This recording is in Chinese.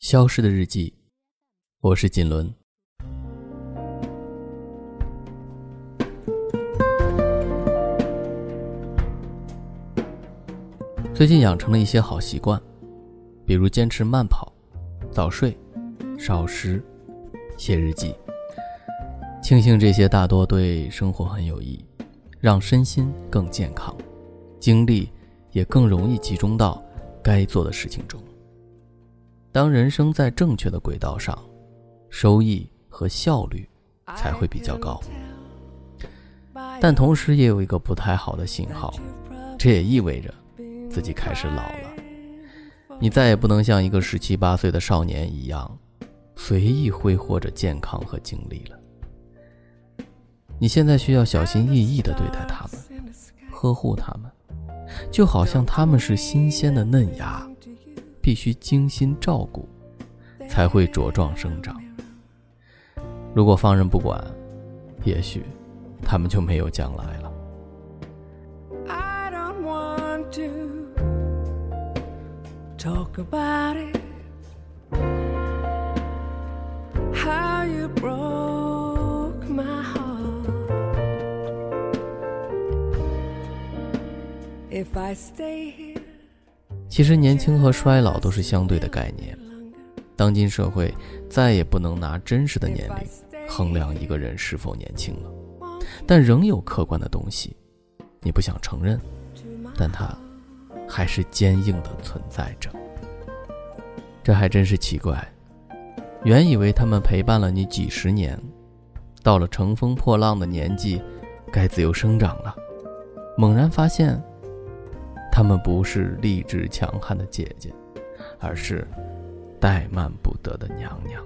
消失的日记，我是锦纶。最近养成了一些好习惯，比如坚持慢跑、早睡、少食、写日记。庆幸这些大多对生活很有益，让身心更健康，精力也更容易集中到该做的事情中。当人生在正确的轨道上，收益和效率才会比较高。但同时也有一个不太好的信号，这也意味着自己开始老了。你再也不能像一个十七八岁的少年一样，随意挥霍着健康和精力了。你现在需要小心翼翼地对待他们，呵护他们，就好像他们是新鲜的嫩芽。必须精心照顾，才会茁壮生长。如果放任不管，也许他们就没有将来了。其实，年轻和衰老都是相对的概念。当今社会再也不能拿真实的年龄衡量一个人是否年轻了，但仍有客观的东西，你不想承认，但它还是坚硬的存在着。这还真是奇怪。原以为他们陪伴了你几十年，到了乘风破浪的年纪，该自由生长了，猛然发现。她们不是励志强悍的姐姐，而是怠慢不得的娘娘。